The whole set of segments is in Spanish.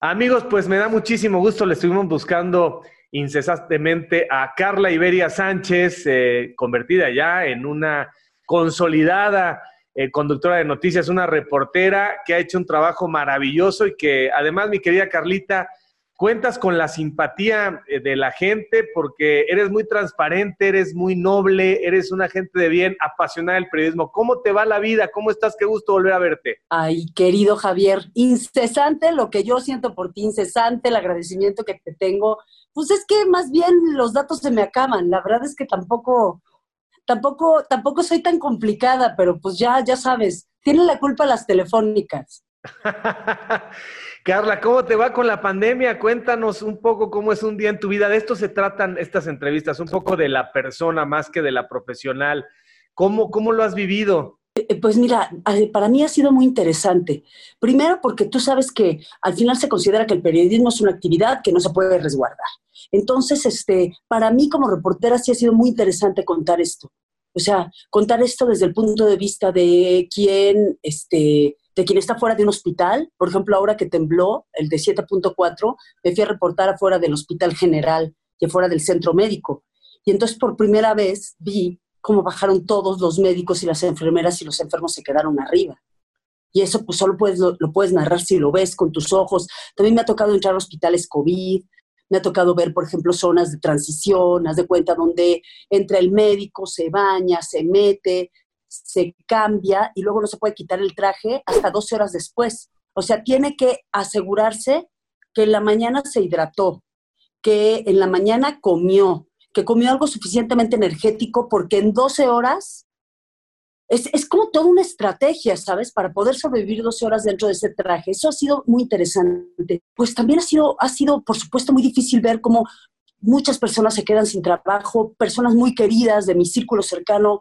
Amigos, pues me da muchísimo gusto, le estuvimos buscando incesantemente a Carla Iberia Sánchez, eh, convertida ya en una consolidada eh, conductora de noticias, una reportera que ha hecho un trabajo maravilloso y que además, mi querida Carlita, cuentas con la simpatía eh, de la gente porque eres muy transparente, eres muy noble, eres una gente de bien, apasionada del periodismo. ¿Cómo te va la vida? ¿Cómo estás? Qué gusto volver a verte. Ay, querido Javier, incesante lo que yo siento por ti, incesante el agradecimiento que te tengo. Pues es que más bien los datos se me acaban. La verdad es que tampoco, tampoco, tampoco soy tan complicada, pero pues ya, ya sabes, tienen la culpa las telefónicas. Carla, ¿cómo te va con la pandemia? Cuéntanos un poco cómo es un día en tu vida. De esto se tratan estas entrevistas, un poco de la persona más que de la profesional. ¿Cómo, cómo lo has vivido? Eh, pues mira, para mí ha sido muy interesante. Primero porque tú sabes que al final se considera que el periodismo es una actividad que no se puede resguardar. Entonces, este, para mí como reportera sí ha sido muy interesante contar esto. O sea, contar esto desde el punto de vista de quién, este, de quien está fuera de un hospital. Por ejemplo, ahora que tembló, el de 7.4, me fui a reportar afuera del Hospital General y afuera del centro médico. Y entonces por primera vez vi cómo bajaron todos los médicos y las enfermeras y los enfermos se quedaron arriba. Y eso pues solo lo, lo puedes narrar si lo ves con tus ojos. También me ha tocado entrar a hospitales COVID, me ha tocado ver, por ejemplo, zonas de transición, haz de cuenta donde entra el médico, se baña, se mete, se cambia y luego no se puede quitar el traje hasta 12 horas después. O sea, tiene que asegurarse que en la mañana se hidrató, que en la mañana comió, que comió algo suficientemente energético, porque en 12 horas es, es, como toda una estrategia, ¿sabes? Para poder sobrevivir 12 horas dentro de ese traje. Eso ha sido muy interesante. Pues también ha sido, ha sido, por supuesto, muy difícil ver cómo muchas personas se quedan sin trabajo, personas muy queridas de mi círculo cercano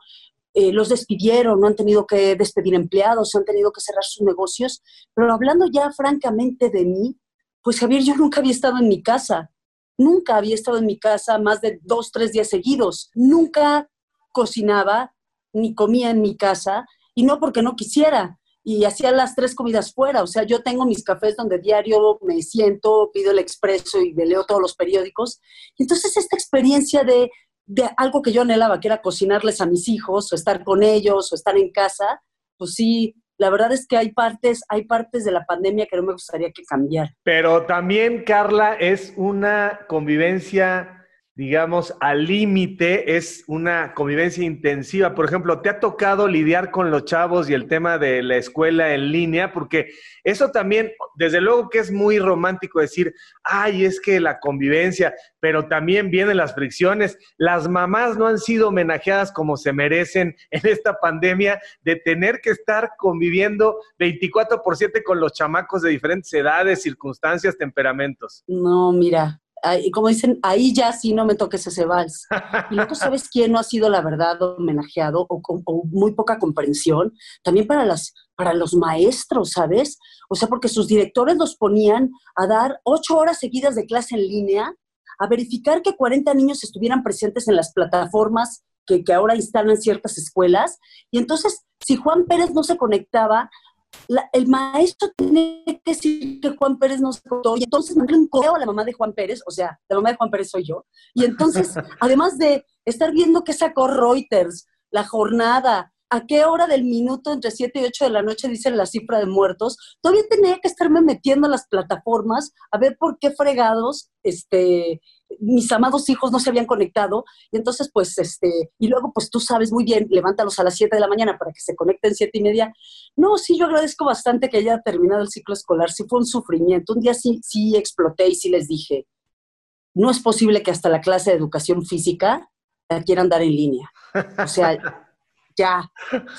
eh, los despidieron, no han tenido que despedir empleados, han tenido que cerrar sus negocios. Pero hablando ya francamente de mí, pues Javier, yo nunca había estado en mi casa. Nunca había estado en mi casa más de dos, tres días seguidos. Nunca cocinaba ni comía en mi casa y no porque no quisiera. Y hacía las tres comidas fuera. O sea, yo tengo mis cafés donde diario me siento, pido el expreso y me leo todos los periódicos. Entonces esta experiencia de de algo que yo anhelaba, que era cocinarles a mis hijos, o estar con ellos, o estar en casa, pues sí, la verdad es que hay partes, hay partes de la pandemia que no me gustaría que cambiar. Pero también, Carla, es una convivencia digamos, al límite, es una convivencia intensiva. Por ejemplo, ¿te ha tocado lidiar con los chavos y el tema de la escuela en línea? Porque eso también, desde luego que es muy romántico decir, ay, es que la convivencia, pero también vienen las fricciones. Las mamás no han sido homenajeadas como se merecen en esta pandemia de tener que estar conviviendo 24 por 7 con los chamacos de diferentes edades, circunstancias, temperamentos. No, mira, y como dicen, ahí ya sí no me toques ese vals. Y luego, ¿sabes quién no ha sido la verdad homenajeado o, o, muy poca comprensión? También para, las, para los maestros, ¿sabes? O sea, porque sus directores los ponían a dar ocho horas seguidas de clase en línea, a verificar que 40 niños estuvieran presentes en las plataformas que, que ahora instalan ciertas escuelas. Y entonces, si Juan Pérez no se conectaba, el maestro tiene que decir que Juan Pérez no se contó y entonces mandé un correo a la mamá de Juan Pérez, o sea, la mamá de Juan Pérez soy yo, y entonces, además de estar viendo qué sacó Reuters, la jornada, a qué hora del minuto entre 7 y 8 de la noche dicen la cifra de muertos, todavía tenía que estarme metiendo a las plataformas a ver por qué fregados este, mis amados hijos no se habían conectado, y entonces pues, este, y luego pues tú sabes muy bien, levántalos a las 7 de la mañana para que se conecten 7 y media. No, sí, yo agradezco bastante que haya terminado el ciclo escolar, sí fue un sufrimiento, un día sí, sí exploté y sí les dije, no es posible que hasta la clase de educación física la quieran dar en línea. O sea, ya,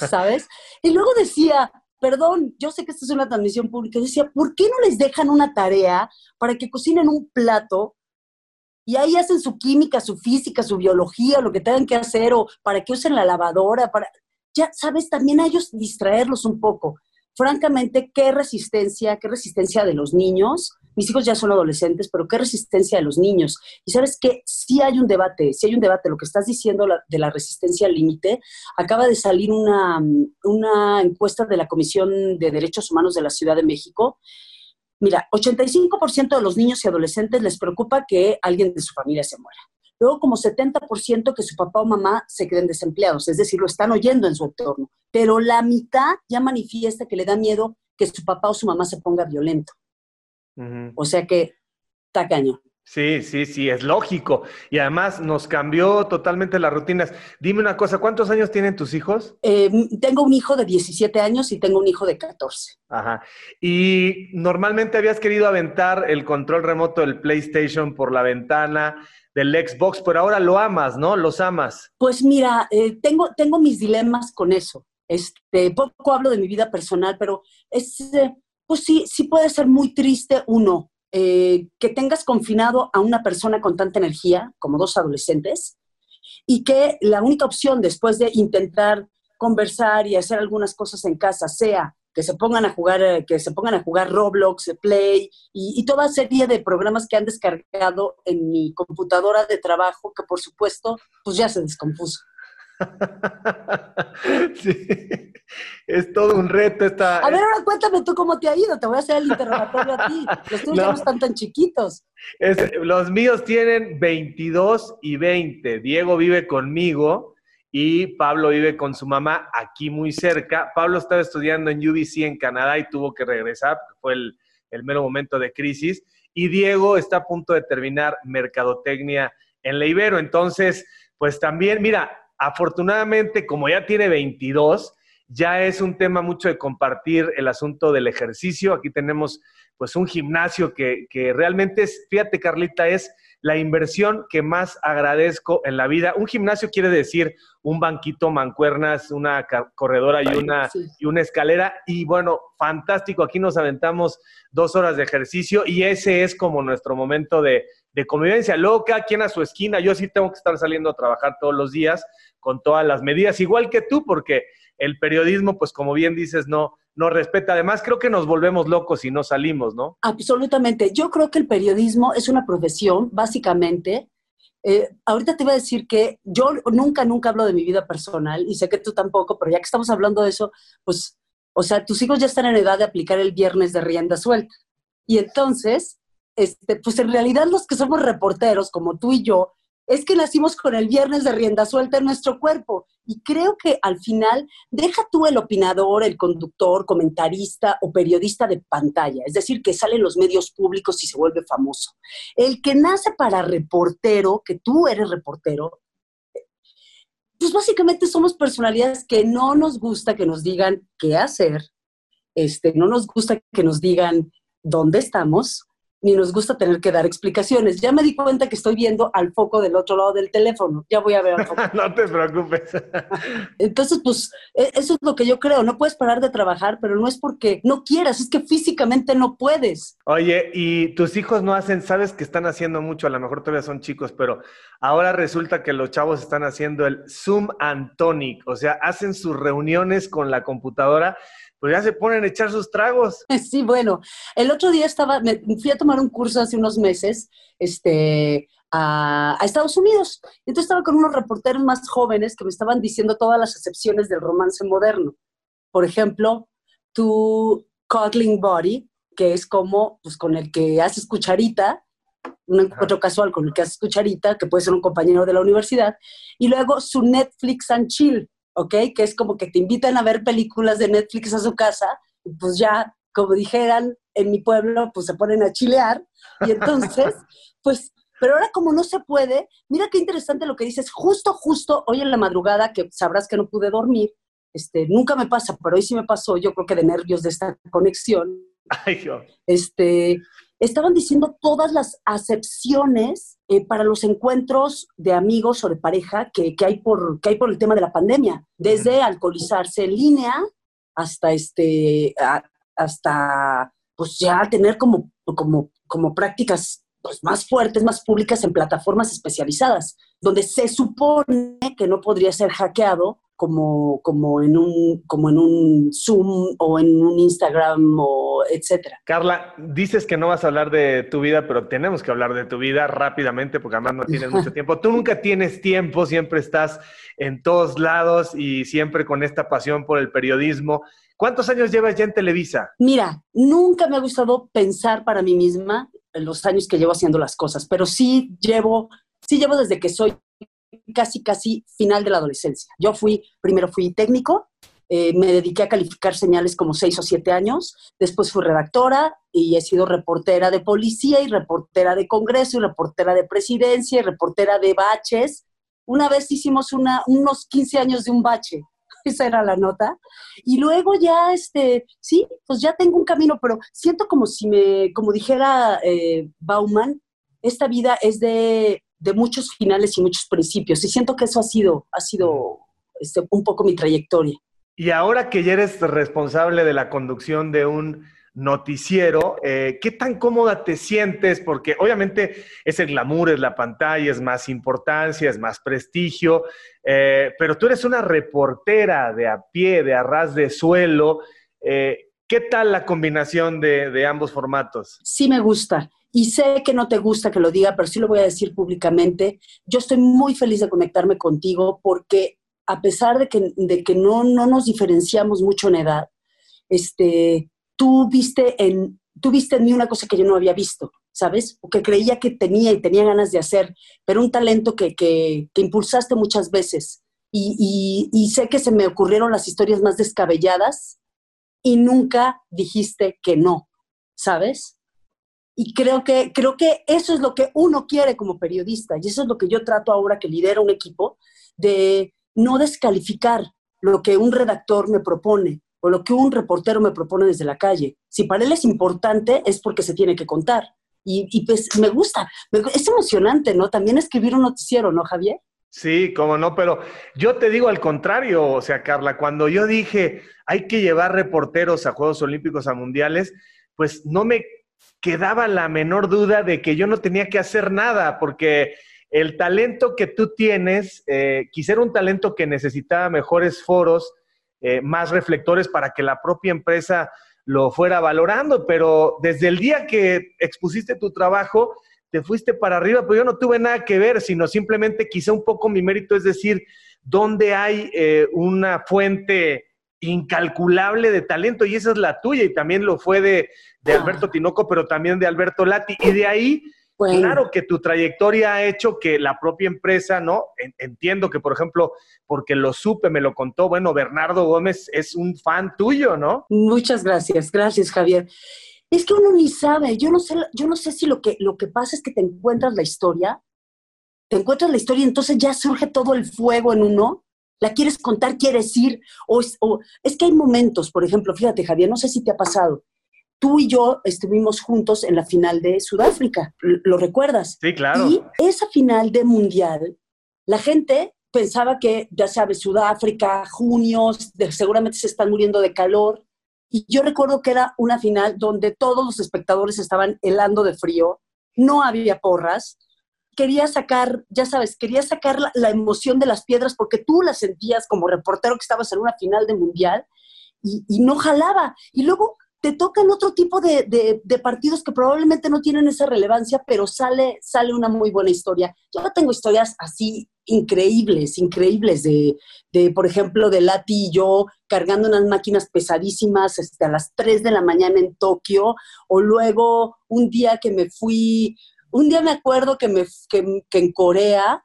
¿sabes? Y luego decía, perdón, yo sé que esta es una transmisión pública, decía, ¿por qué no les dejan una tarea para que cocinen un plato y ahí hacen su química, su física, su biología, lo que tengan que hacer, o para que usen la lavadora, para, ya sabes, también a ellos distraerlos un poco. Francamente, qué resistencia, qué resistencia de los niños. Mis hijos ya son adolescentes, pero qué resistencia de los niños. Y sabes que sí hay un debate, sí hay un debate. Lo que estás diciendo de la resistencia al límite, acaba de salir una, una encuesta de la Comisión de Derechos Humanos de la Ciudad de México Mira, 85% de los niños y adolescentes les preocupa que alguien de su familia se muera. Luego, como 70% que su papá o mamá se queden desempleados, es decir, lo están oyendo en su entorno. Pero la mitad ya manifiesta que le da miedo que su papá o su mamá se ponga violento. O sea que tacaño. Sí, sí, sí, es lógico. Y además nos cambió totalmente las rutinas. Dime una cosa, ¿cuántos años tienen tus hijos? Eh, tengo un hijo de 17 años y tengo un hijo de 14. Ajá. Y normalmente habías querido aventar el control remoto del PlayStation por la ventana del Xbox, pero ahora lo amas, ¿no? Los amas. Pues mira, eh, tengo, tengo mis dilemas con eso. Este, poco hablo de mi vida personal, pero es, eh, pues sí, sí puede ser muy triste uno eh, que tengas confinado a una persona con tanta energía, como dos adolescentes, y que la única opción después de intentar conversar y hacer algunas cosas en casa sea que se pongan a jugar, eh, que se pongan a jugar Roblox, Play y, y, toda serie de programas que han descargado en mi computadora de trabajo, que por supuesto, pues ya se descompuso. sí, es todo un reto esta... A ver, ahora cuéntame tú cómo te ha ido, te voy a hacer el interrogatorio a ti. Los tuyos no. están tan chiquitos. los míos tienen 22 y 20. Diego vive conmigo y Pablo vive con su mamá aquí muy cerca. Pablo estaba estudiando en UBC en Canadá y tuvo que regresar, fue el, el mero momento de crisis. Y Diego está a punto de terminar mercadotecnia en la Ibero. Entonces, pues también, mira, afortunadamente, como ya tiene 22, ya es un tema mucho de compartir el asunto del ejercicio. Aquí tenemos pues un gimnasio que, que, realmente es, fíjate Carlita, es la inversión que más agradezco en la vida. Un gimnasio quiere decir un banquito, mancuernas, una corredora y una, sí. y una escalera. Y bueno, fantástico, aquí nos aventamos dos horas de ejercicio y ese es como nuestro momento de, de convivencia. Luego cada quien a su esquina, yo sí tengo que estar saliendo a trabajar todos los días con todas las medidas, igual que tú, porque el periodismo, pues como bien dices, no, no respeta. Además, creo que nos volvemos locos si no salimos, ¿no? Absolutamente. Yo creo que el periodismo es una profesión, básicamente. Eh, ahorita te iba a decir que yo nunca, nunca hablo de mi vida personal y sé que tú tampoco, pero ya que estamos hablando de eso, pues, o sea, tus hijos ya están en edad de aplicar el viernes de rienda suelta. Y entonces, este, pues en realidad los que somos reporteros, como tú y yo, es que nacimos con el viernes de rienda suelta en nuestro cuerpo. Y creo que al final, deja tú el opinador, el conductor, comentarista o periodista de pantalla, es decir, que sale en los medios públicos y se vuelve famoso. El que nace para reportero, que tú eres reportero, pues básicamente somos personalidades que no nos gusta que nos digan qué hacer, este, no nos gusta que nos digan dónde estamos, ni nos gusta tener que dar explicaciones. Ya me di cuenta que estoy viendo al foco del otro lado del teléfono. Ya voy a ver al foco. no te preocupes. Entonces, pues, e, eso es lo que yo creo. No puedes parar de trabajar, pero no es porque no quieras, es que físicamente no puedes. Oye, y tus hijos no hacen, sabes que están haciendo mucho, a lo mejor todavía son chicos, pero ahora resulta que los chavos están haciendo el Zoom Antonic, o sea, hacen sus reuniones con la computadora pues ya se ponen a echar sus tragos. Sí, bueno, el otro día estaba, me fui a tomar un curso hace unos meses, este, a, a, Estados Unidos. Entonces estaba con unos reporteros más jóvenes que me estaban diciendo todas las excepciones del romance moderno. Por ejemplo, tu cuddling body, que es como, pues con el que haces cucharita, un encuentro casual con el que haces cucharita, que puede ser un compañero de la universidad, y luego su Netflix and chill, ¿ok? Que es como que te invitan a ver películas de Netflix a su casa, y pues ya, como dijeran en mi pueblo, pues se ponen a chilear, y entonces, pues, pero ahora como no se puede, mira qué interesante lo que dices, justo, justo hoy en la madrugada, que sabrás que no pude dormir, este, nunca me pasa, pero hoy sí me pasó, yo creo que de nervios de esta conexión. Ay, Dios. Este, estaban diciendo todas las acepciones eh, para los encuentros de amigos o de pareja que, que, hay por, que hay por el tema de la pandemia, desde alcoholizarse en línea hasta, este, a, hasta pues ya tener como, como, como prácticas pues, más fuertes, más públicas en plataformas especializadas, donde se supone que no podría ser hackeado como, como, en un, como en un Zoom o en un Instagram o etcétera. Carla, dices que no vas a hablar de tu vida, pero tenemos que hablar de tu vida rápidamente porque además no tienes mucho tiempo. Tú nunca tienes tiempo, siempre estás en todos lados y siempre con esta pasión por el periodismo. ¿Cuántos años llevas ya en Televisa? Mira, nunca me ha gustado pensar para mí misma en los años que llevo haciendo las cosas, pero sí llevo, sí llevo desde que soy casi, casi final de la adolescencia. Yo fui, primero fui técnico, eh, me dediqué a calificar señales como seis o siete años, después fui redactora y he sido reportera de policía y reportera de Congreso y reportera de presidencia y reportera de baches. Una vez hicimos una, unos 15 años de un bache, esa era la nota. Y luego ya, este, sí, pues ya tengo un camino, pero siento como si me, como dijera eh, Bauman, esta vida es de, de, muchos finales y muchos principios. Y siento que eso ha sido, ha sido este, un poco mi trayectoria. Y ahora que ya eres responsable de la conducción de un noticiero, eh, ¿qué tan cómoda te sientes? Porque obviamente es el glamour, es la pantalla, es más importancia, es más prestigio, eh, pero tú eres una reportera de a pie, de arras de suelo. Eh, ¿Qué tal la combinación de, de ambos formatos? Sí me gusta. Y sé que no te gusta que lo diga, pero sí lo voy a decir públicamente. Yo estoy muy feliz de conectarme contigo porque a pesar de que, de que no, no nos diferenciamos mucho en edad, este, tú, viste en, tú viste en mí una cosa que yo no había visto, ¿sabes? O que creía que tenía y tenía ganas de hacer, pero un talento que, que, que impulsaste muchas veces. Y, y, y sé que se me ocurrieron las historias más descabelladas y nunca dijiste que no, ¿sabes? Y creo que, creo que eso es lo que uno quiere como periodista y eso es lo que yo trato ahora que lidero un equipo, de, no descalificar lo que un redactor me propone o lo que un reportero me propone desde la calle. Si para él es importante, es porque se tiene que contar. Y, pues me gusta, es emocionante, ¿no? También escribir un noticiero, ¿no, Javier? Sí, cómo no, pero yo te digo al contrario, o sea, Carla, cuando yo dije hay que llevar reporteros a Juegos Olímpicos, a Mundiales, pues no me quedaba la menor duda de que yo no tenía que hacer nada, porque el talento que tú tienes, eh, quizá era un talento que necesitaba mejores foros, eh, más reflectores para que la propia empresa lo fuera valorando, pero desde el día que expusiste tu trabajo, te fuiste para arriba, pero yo no tuve nada que ver, sino simplemente quizá un poco mi mérito es decir, dónde hay eh, una fuente incalculable de talento y esa es la tuya y también lo fue de, de Alberto Tinoco, pero también de Alberto Lati. Y de ahí Claro que tu trayectoria ha hecho que la propia empresa, ¿no? Entiendo que, por ejemplo, porque lo supe, me lo contó, bueno, Bernardo Gómez es un fan tuyo, ¿no? Muchas gracias, gracias, Javier. Es que uno ni sabe, yo no sé, yo no sé si lo que, lo que pasa es que te encuentras la historia, te encuentras la historia y entonces ya surge todo el fuego en uno, la quieres contar, quieres ir, o, o es que hay momentos, por ejemplo, fíjate, Javier, no sé si te ha pasado, tú y yo estuvimos juntos en la final de Sudáfrica, ¿lo recuerdas? Sí, claro. Y esa final de Mundial, la gente pensaba que, ya sabes, Sudáfrica, junio, seguramente se están muriendo de calor. Y yo recuerdo que era una final donde todos los espectadores estaban helando de frío, no había porras. Quería sacar, ya sabes, quería sacar la, emoción de las piedras porque tú la sentías como reportero que estabas en una final de mundial y, no jalaba. Y luego te tocan otro tipo de, partidos que probablemente no tienen esa relevancia, pero sale, sale una muy buena historia. Yo tengo historias así increíbles, increíbles de, por ejemplo, de Lati y yo cargando unas máquinas pesadísimas este, a las 3 de la mañana en Tokio, o luego un día que me fui, un día me acuerdo que, me, que, en Corea,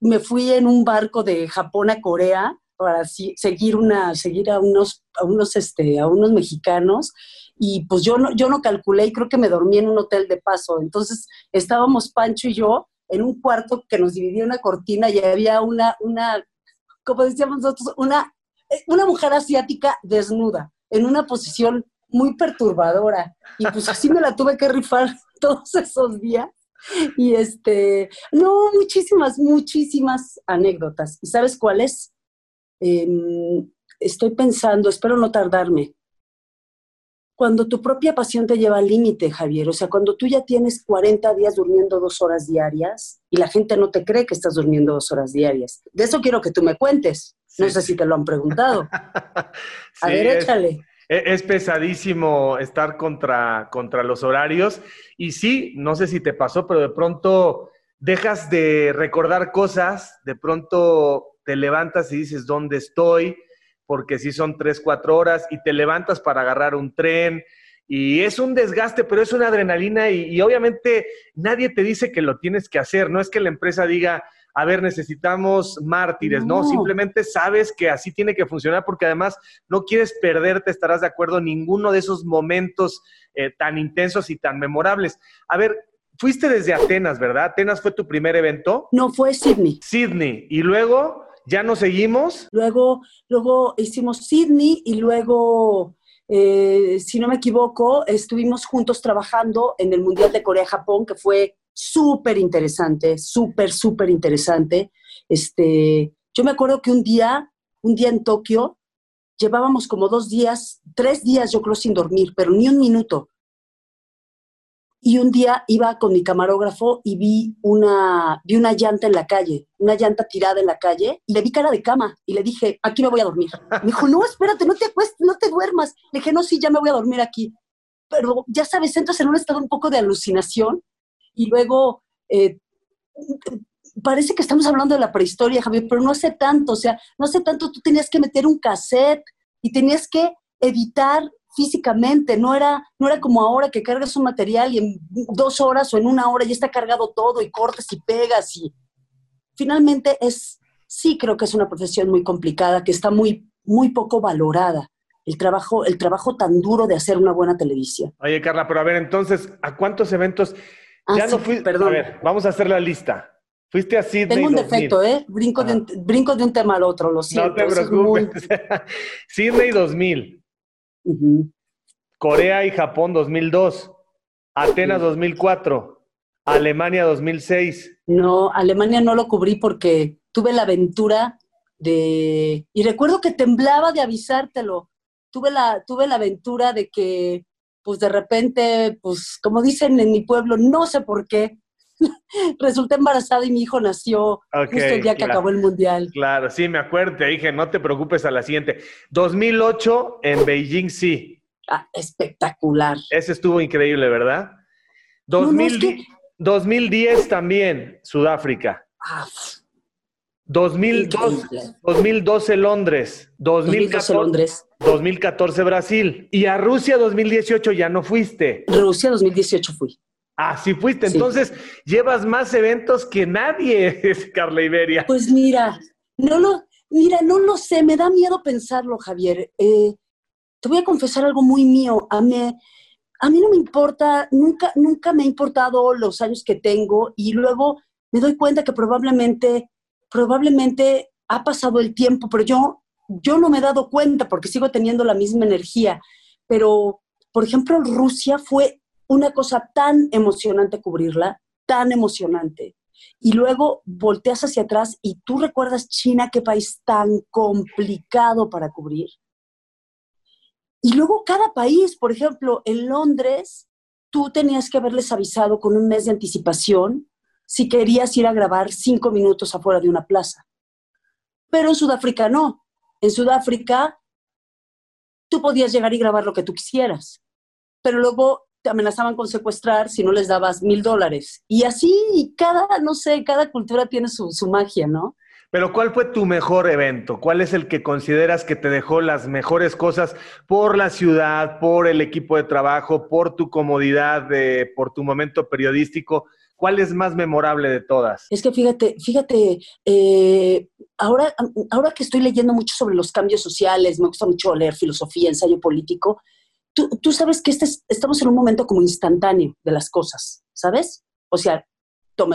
me fui en un barco de Japón a Corea para seguir a unos este a unos mexicanos y pues yo no calculé y creo que me dormí en un hotel de paso. Entonces estábamos Pancho y yo en un cuarto que nos dividía una cortina y había una una como decíamos nosotros una una mujer asiática desnuda en una posición muy perturbadora y pues así me la tuve que rifar todos esos días y este no muchísimas muchísimas anécdotas y sabes cuál es Em, estoy pensando, espero no tardarme. Cuando tu propia pasión te lleva al límite, Javier, o sea, cuando tú ya tienes 40 días durmiendo dos horas diarias y la gente no te cree que estás durmiendo dos horas diarias. De eso quiero que tú me cuentes. No sé si te lo han preguntado. A ver, échale. E, es, pesadísimo estar contra, contra los horarios. Y sí, no sé si te pasó, pero de pronto dejas de recordar cosas, de pronto te levantas y dices, ¿dónde estoy? porque sí son tres, cuatro horas y te levantas para agarrar un tren y es un desgaste, pero es una adrenalina y, obviamente nadie te dice que lo tienes que hacer, no es que la empresa diga, a ver, necesitamos mártires, no. simplemente sabes que así tiene que funcionar porque además no quieres perderte, estarás de acuerdo, ninguno de esos momentos eh, tan intensos y tan memorables. A ver, fuiste desde Atenas, ¿verdad? Atenas fue tu primer evento. No, fue Sydney. Sydney. Y luego, ¿ya nos seguimos? Luego, luego hicimos Sydney y luego eh, si no me equivoco, estuvimos juntos trabajando en el Mundial de Corea-Japón, que fue súper interesante, súper, súper interesante. Este, yo me acuerdo que un día, un día en Tokio, llevábamos como dos días, tres días yo creo sin dormir, pero ni un minuto. Y un día iba con mi camarógrafo y vi una, vi una llanta en la calle, una llanta tirada en la calle, y le vi cara de cama y le dije, aquí me voy a dormir. Me dijo, no, espérate, no te acuestes, no te duermas. Le dije, no, sí, ya me voy a dormir aquí. Pero ya sabes, entras en un estado un poco de alucinación y luego eh, parece que estamos hablando de la prehistoria, Javier, pero no hace tanto, o sea, no hace tanto, tú tenías que meter un cassette y tenías que editar físicamente, no era, no era como ahora que cargas un material y en dos horas o en una hora ya está cargado todo y cortes y pegas y finalmente es, sí creo que es una profesión muy complicada, que está muy, muy poco valorada. El trabajo, el trabajo tan duro de hacer una buena televisión. Oye, Carla, pero a ver, entonces, ¿a cuántos eventos? Ah, ya no fui. Perdón. A ver, vamos a hacer la lista. Fuiste a Sydney. Tengo un defecto, ¿eh? Brinco de, un, brinco de, un, tema al otro, lo siento. No te preocupes. Sydney 2000. Corea y Japón 2002, Atenas 2004, Alemania 2006. No, Alemania no lo cubrí porque tuve la aventura de... Y recuerdo que temblaba de avisártelo. Tuve la, tuve la aventura de que, pues de repente, pues como dicen en mi pueblo, no sé por qué, resulté embarazada y mi hijo nació justo el día que acabó el mundial. Claro, sí, me acuerdo, te dije, no te preocupes a la siguiente. 2008 en Beijing, sí. Ah, espectacular. Ese estuvo increíble, ¿verdad? 2010 también, Sudáfrica. 2012 ah, Londres. 2014, Londres. 2014 Brasil. Y a Rusia 2018 ya no fuiste. Rusia 2018 fui. Ah, sí fuiste. Entonces, llevas más eventos que nadie, Carla Iberia. Pues mira, no lo, mira, no lo sé, me da miedo pensarlo, Javier. Eh, te voy a confesar algo muy mío. A mí, a mí no me importa, nunca, nunca me ha importado los años que tengo y luego me doy cuenta que probablemente, probablemente ha pasado el tiempo, pero yo, yo no me he dado cuenta porque sigo teniendo la misma energía. Pero, por ejemplo, Rusia fue una cosa tan emocionante cubrirla, tan emocionante. Y luego volteas hacia atrás y tú recuerdas China, qué país tan complicado para cubrir. Y luego cada país, por ejemplo, en Londres, tú tenías que haberles avisado con un mes de anticipación si querías ir a grabar cinco minutos afuera de una plaza. Pero en Sudáfrica no. En Sudáfrica tú podías llegar y grabar lo que tú quisieras. Pero luego te amenazaban con secuestrar si no les dabas mil dólares. Y así, cada, no sé, cada cultura tiene su, su magia, ¿no? Pero ¿cuál fue tu mejor evento? ¿Cuál es el que consideras que te dejó las mejores cosas por la ciudad, por el equipo de trabajo, por tu comodidad, por tu momento periodístico? ¿Cuál es más memorable de todas? Es que fíjate, fíjate, eh, ahora, ahora que estoy leyendo mucho sobre los cambios sociales, me gusta mucho leer filosofía, ensayo político, tú, sabes que este estamos en un momento como instantáneo de las cosas, ¿sabes? O sea,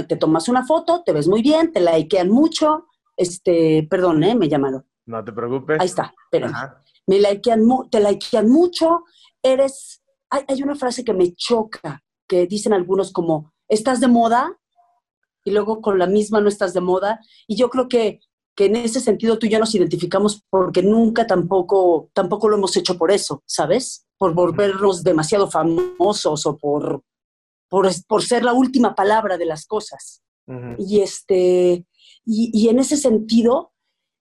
te tomas una foto, te ves muy bien, te likean mucho, este, perdón, ¿eh? me llamaron. No te preocupes. Ahí está, pero me likean, te likean mucho, eres, hay, hay una frase que me choca, que dicen algunos como, estás de moda, y luego con la misma no estás de moda, y yo creo que que en ese sentido tú y yo nos identificamos porque nunca tampoco, tampoco lo hemos hecho por eso, ¿sabes? Por volvernos demasiado famosos o por, por, ser la última palabra de las cosas. Y, este, y, en ese sentido,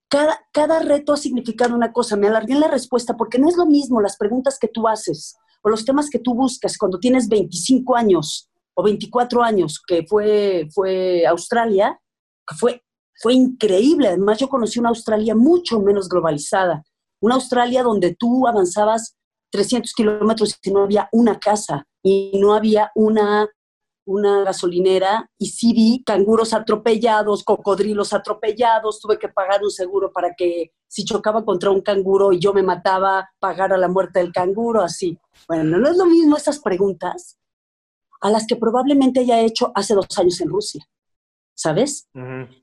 cada, cada reto ha significado una cosa. Me alargué en la respuesta porque no es lo mismo las preguntas que tú haces o los temas que tú buscas cuando tienes 25 años o 24 años, que fue, fue Australia, que fue fue increíble. Además, yo conocí una Australia mucho menos globalizada. una Australia donde tú avanzabas 300 kilómetros y no había una casa y no había una, una gasolinera y sí vi canguros atropellados, cocodrilos atropellados, tuve que pagar un seguro para que si chocaba contra un canguro y yo me mataba, pagara la muerte del canguro, así. Bueno, no es lo mismo estas preguntas a las que probablemente haya hecho hace dos años en Rusia. ¿sabes?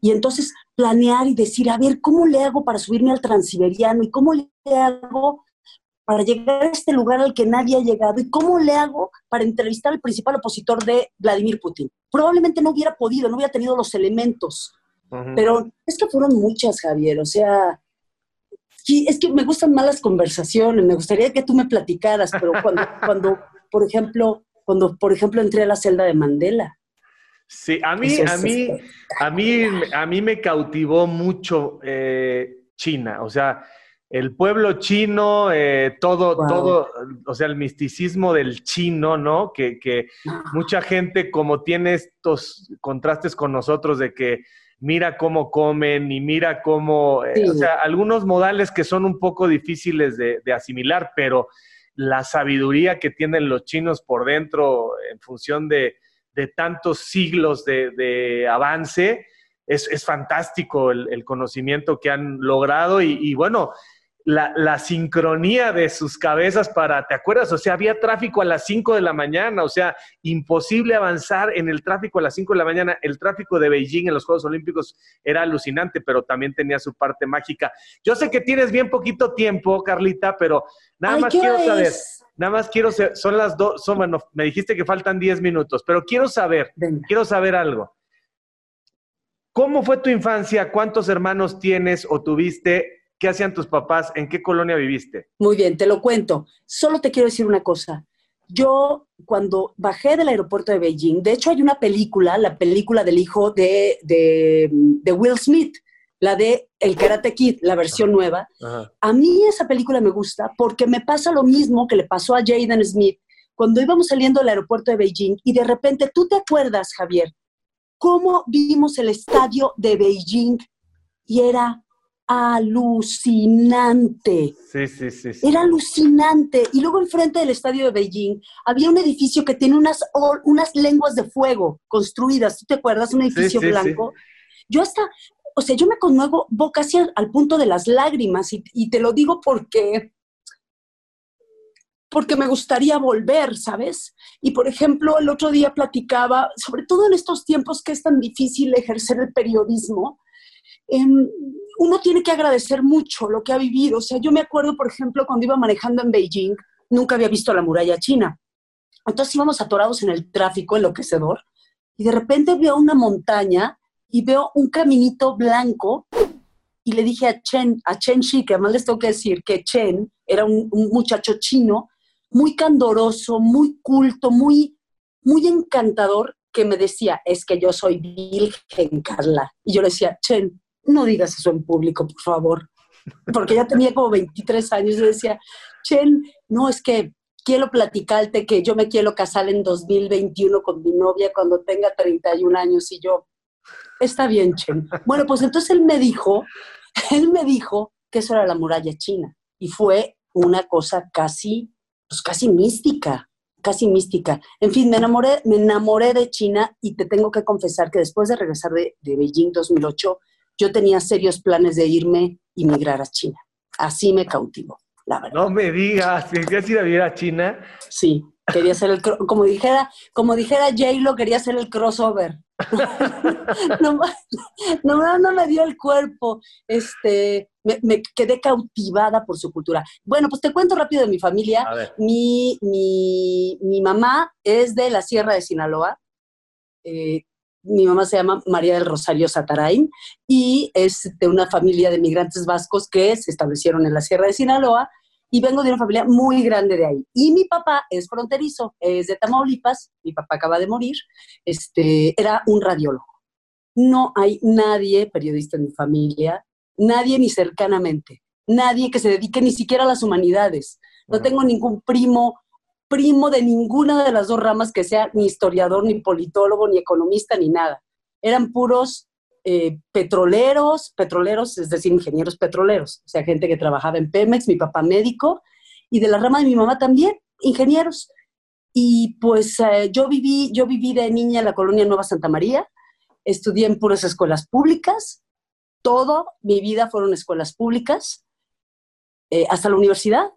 Y entonces planear y decir, a ver, ¿cómo le hago para subirme al transiberiano? ¿Y cómo le hago para llegar a este lugar al que nadie ha llegado? ¿Y cómo le hago para entrevistar al principal opositor de Vladimir Putin? Probablemente no hubiera podido, no hubiera tenido los elementos. Pero es que fueron muchas, Javier. O sea, es que me gustan más las conversaciones, me gustaría que tú me platicaras, pero cuando, cuando por ejemplo, cuando, por ejemplo, entré a la celda de Mandela, Sí, a mí, a mí, a mí, a mí me cautivó mucho eh, China. O sea, el pueblo chino, eh, todo, todo, o sea, el misticismo del chino, ¿no? Que, que ah. mucha gente, como tiene estos contrastes con nosotros de que mira cómo comen y mira cómo, eh, o sea, algunos modales que son un poco difíciles de, de asimilar, pero la sabiduría que tienen los chinos por dentro en función de de tantos siglos de, avance, es, fantástico el, conocimiento que han logrado y, bueno, la, sincronía de sus cabezas para, ¿te acuerdas? O sea, había tráfico a las 5 de la mañana, o sea, imposible avanzar en el tráfico a las 5 de la mañana. El tráfico de Beijing en los Juegos Olímpicos era alucinante, pero también tenía su parte mágica. Yo sé que tienes bien poquito tiempo, Carlita, pero nada más quiero saber. Nada más quiero saber, son las dos, son, bueno, me dijiste que faltan 10 minutos, pero quiero saber, quiero saber algo. ¿Cómo fue tu infancia? ¿Cuántos hermanos tienes o tuviste? ¿Qué hacían tus papás? ¿En qué colonia viviste? Muy bien, te lo cuento. Solo te quiero decir una cosa. Yo, cuando bajé del aeropuerto de Beijing, de hecho hay una película, la película del hijo de, de Will Smith, la de El Karate Kid, la versión nueva. A mí esa película me gusta porque me pasa lo mismo que le pasó a Jaden Smith cuando íbamos saliendo del aeropuerto de Beijing y de repente, ¿tú te acuerdas, Javier, cómo vimos el estadio de Beijing y era alucinante. Sí, sí, sí, Era alucinante. Y luego enfrente del estadio de Beijing había un edificio que tiene unas, unas lenguas de fuego construidas. ¿Tú te acuerdas? Un edificio blanco. Yo hasta o sea, yo me conmuevo casi al, punto de las lágrimas y, te lo digo porque porque me gustaría volver, ¿sabes? Y por ejemplo, el otro día platicaba, sobre todo en estos tiempos que es tan difícil ejercer el periodismo, em, uno tiene que agradecer mucho lo que ha vivido. O sea, yo me acuerdo, por ejemplo, cuando iba manejando en Beijing, nunca había visto la muralla china. Entonces íbamos atorados en el tráfico enloquecedor y de repente veo una montaña y veo un caminito blanco y le dije a Chen, a Chen Shi, que además les tengo que decir que Chen era un, muchacho chino muy candoroso, muy culto, muy, muy encantador, que me decía, es que yo soy virgen, Carla. Y yo le decía, Chen, no digas eso en público, por favor. Porque ya tenía como 23 años. Yo decía, Chen, no, es que quiero platicarte que yo me quiero casar en 2021 con mi novia cuando tenga 31 años. Y yo, Está bien, Chen. Bueno, pues entonces él me dijo, él me dijo que eso era la muralla china. Y fue una cosa casi, pues casi mística, casi mística. En fin, me enamoré, me enamoré de China y te tengo que confesar que después de regresar de, de Beijing 2008, yo tenía serios planes de irme y migrar a China. Así me cautivó, la verdad. No me digas, ¿querías ir a vivir a China? Sí, quería hacer el, como dijera, como dijera J-Lo, quería hacer el crossover. no, no, no, me dio el cuerpo, este, me, quedé cautivada por su cultura. Bueno, pues te cuento rápido de mi familia. Mi, mi, mi, mamá es de la Sierra de Sinaloa. Eh, mi mamá se llama María del Rosario Satarain y es de una familia de migrantes vascos que se establecieron en la Sierra de Sinaloa y vengo de una familia muy grande de ahí. Y mi papá es fronterizo, es de Tamaulipas, mi papá acaba de morir, este, era un radiólogo. No hay nadie periodista en mi familia, nadie ni cercanamente, nadie que se dedique ni siquiera a las humanidades. No tengo ningún primo, primo de ninguna de las dos ramas que sea ni historiador, ni politólogo, ni economista, ni nada. Eran puros eh, petroleros, petroleros, es decir, ingenieros petroleros, o sea, gente que trabajaba en Pemex, mi papá médico, y de la rama de mi mamá también, ingenieros. Y pues eh, yo, viví, yo viví de niña en la colonia Nueva Santa María, estudié en puras escuelas públicas, todo mi vida fueron escuelas públicas, eh, hasta la universidad.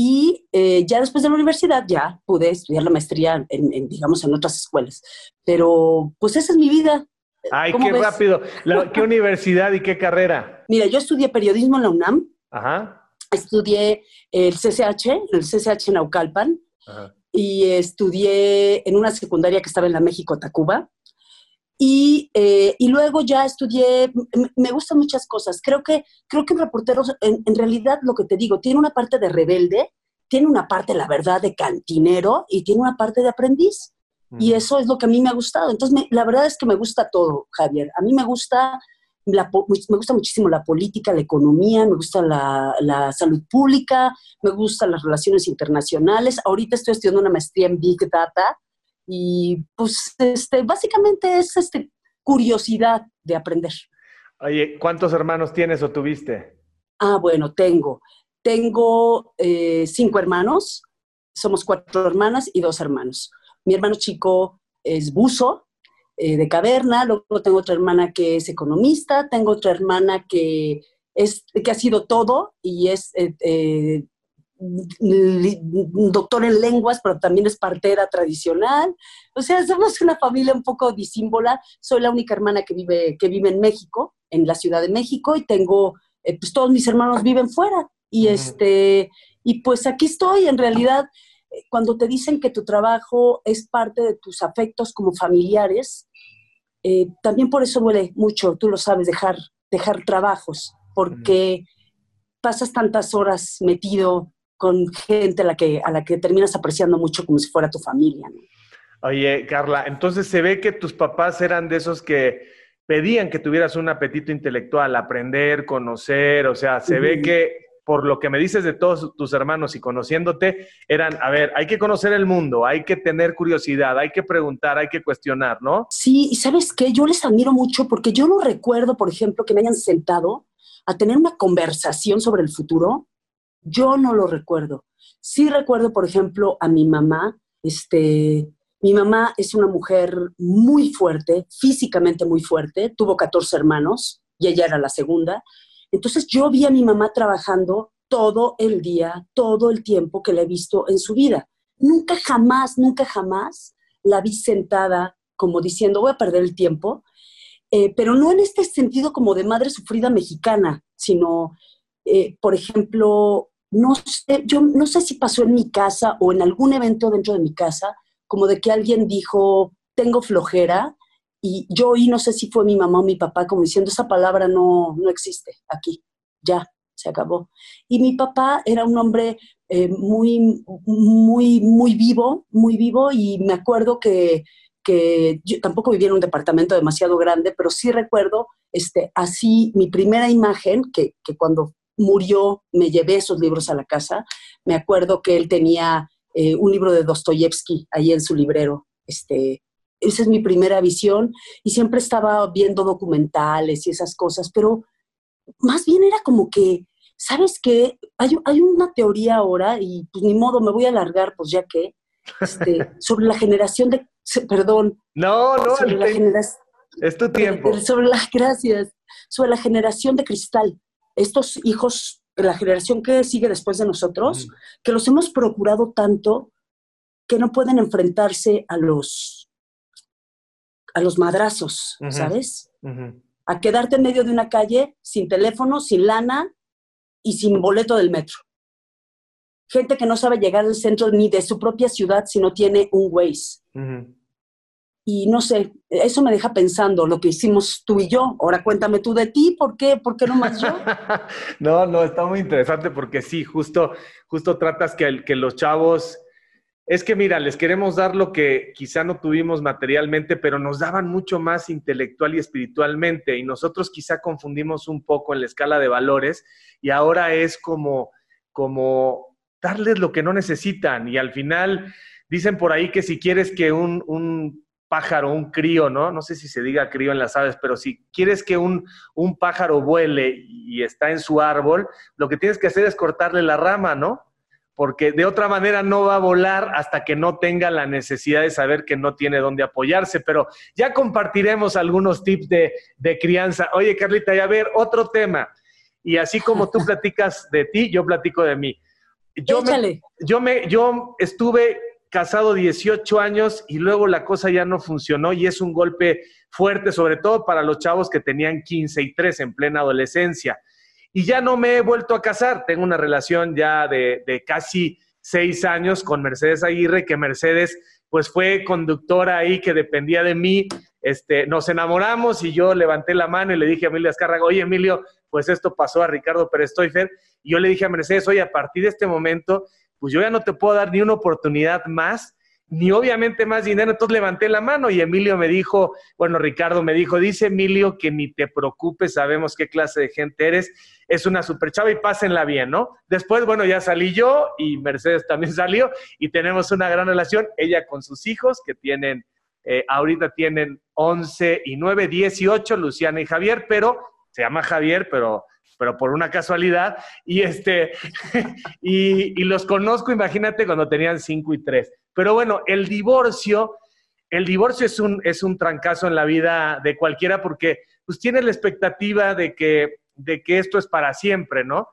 Y ya después de la universidad ya pude estudiar la maestría en, digamos, en otras escuelas. Pero pues esa es mi vida. Ay, qué rápido. ¿Qué universidad y qué carrera? Mira, yo estudié periodismo en la UNAM. Ajá. Estudié el CCH, el CCH en Naucalpan. Ajá. Y estudié en una secundaria que estaba en la México, Tacuba. Y, eh, y, luego ya estudié, me, gustan muchas cosas. Creo que, creo que un reportero, en, en, realidad lo que te digo, tiene una parte de rebelde, tiene una parte, la verdad, de cantinero y tiene una parte de aprendiz. Y eso es lo que a mí me ha gustado. Entonces, la verdad es que me gusta todo, Javier. A mí me gusta, la, me gusta muchísimo la política, la economía, me gusta la, la, salud pública, me gustan las relaciones internacionales. Ahorita estoy estudiando una maestría en Big Data y pues este, básicamente es este, curiosidad de aprender. Oye, ¿cuántos hermanos tienes o tuviste? Ah, bueno, tengo. Tengo eh, cinco hermanos, somos cuatro hermanas y dos hermanos. Mi hermano chico es buzo eh, de caverna, luego tengo otra hermana que es economista, tengo otra hermana que, es, que ha sido todo y es eh, eh, doctor en lenguas, pero también es partera tradicional. O sea, somos una familia un poco disímbola. Soy la única hermana que vive, que vive en México, en la Ciudad de México, y tengo, pues todos mis hermanos viven fuera. Y, este, y pues aquí estoy, en realidad cuando te dicen que tu trabajo es parte de tus afectos como familiares, eh, también por eso duele mucho, tú lo sabes, dejar, dejar trabajos, porque pasas tantas horas metido con gente a la que, a la que terminas apreciando mucho como si fuera tu familia. Oye, Carla, entonces se ve que tus papás eran de esos que pedían que tuvieras un apetito intelectual, aprender, conocer, o sea, se ve que por lo que me dices de todos tus hermanos y conociéndote, eran, a ver, hay que conocer el mundo, hay que tener curiosidad, hay que preguntar, hay que cuestionar, ¿no? Sí, y sabes qué, yo les admiro mucho porque yo no recuerdo, por ejemplo, que me hayan sentado a tener una conversación sobre el futuro. Yo no lo recuerdo. Sí recuerdo, por ejemplo, a mi mamá, este, mi mamá es una mujer muy fuerte, físicamente muy fuerte, tuvo 14 hermanos y ella era la segunda. Entonces yo vi a mi mamá trabajando todo el día, todo el tiempo que la he visto en su vida. Nunca jamás, nunca jamás la vi sentada como diciendo voy a perder el tiempo, eh, pero no en este sentido como de madre sufrida mexicana, sino, eh, por ejemplo, no sé, yo no sé si pasó en mi casa o en algún evento dentro de mi casa, como de que alguien dijo, tengo flojera, y yo oí, no sé si fue mi mamá o mi papá, como diciendo, esa palabra no, no existe aquí, ya, se acabó. Y mi papá era un hombre eh, muy, muy, muy vivo, muy vivo, y me acuerdo que, que yo tampoco vivía en un departamento demasiado grande, pero sí recuerdo este, así mi primera imagen, que, que cuando murió me llevé esos libros a la casa, me acuerdo que él tenía eh, un libro de Dostoyevsky ahí en su librero, este, esa es mi primera visión y siempre estaba viendo documentales y esas cosas, pero más bien era como que, ¿sabes qué? Hay, hay una teoría ahora y pues ni modo, me voy a alargar, pues ya que, este, sobre la generación de, perdón. No, no, sobre la generación, es tu tiempo. Sobre la, gracias, sobre la generación de cristal. Estos hijos, la generación que sigue después de nosotros, que los hemos procurado tanto que no pueden enfrentarse a los a los madrazos, ¿sabes? A quedarte en medio de una calle sin teléfono, sin lana y sin boleto del metro. Gente que no sabe llegar al centro ni de su propia ciudad si no tiene un Waze. Y no sé, eso me deja pensando lo que hicimos tú y yo. Ahora cuéntame tú de ti, ¿por qué? ¿Por qué no más yo? no, no, está muy interesante porque sí, justo, justo tratas que, que los chavos es que mira, les queremos dar lo que quizá no tuvimos materialmente, pero nos daban mucho más intelectual y espiritualmente y nosotros quizá confundimos un poco en la escala de valores y ahora es como, como darles lo que no necesitan y al final dicen por ahí que si quieres que un, pájaro, un crío, ¿no? No sé si se diga crío en las aves, pero si quieres que un, un pájaro vuele y está en su árbol, lo que tienes que hacer es cortarle la rama, ¿no? Porque de otra manera no va a volar hasta que no tenga la necesidad de saber que no tiene dónde apoyarse. Pero ya compartiremos algunos tips de, de crianza. Oye, Carlita, y a ver, otro tema. Y así como tú platicas de ti, yo platico de mí. Yo me, yo me, yo estuve casado 18 años y luego la cosa ya no funcionó y es un golpe fuerte, sobre todo para los chavos que tenían 15 y 3 en plena adolescencia. Y ya no me he vuelto a casar, tengo una relación ya de, casi seis años con Mercedes Aguirre, que Mercedes pues fue conductora ahí que dependía de mí. Este, nos enamoramos y yo levanté la mano y le dije a Emilio Azcárraga, oye Emilio, pues esto pasó a Ricardo Pérez Toifer. Y yo le dije a Mercedes, oye, a partir de este momento pues yo ya no te puedo dar ni una oportunidad más, ni obviamente más dinero. Entonces levanté la mano y Emilio me dijo, bueno, Ricardo me dijo, dice Emilio que ni te preocupes, sabemos qué clase de gente eres, es una super chava y pásenla bien, ¿no? Después, bueno, ya salí yo y Mercedes también salió y tenemos una gran relación, ella con sus hijos que tienen, eh, ahorita tienen 11 y 9, 18, Luciana y Javier, pero se llama Javier, pero pero por una casualidad, y, este, y, los conozco, imagínate, cuando tenían cinco y tres. Pero bueno, el divorcio, el divorcio es un, es un trancazo en la vida de cualquiera porque pues tiene la expectativa de que, de que esto es para siempre, ¿no?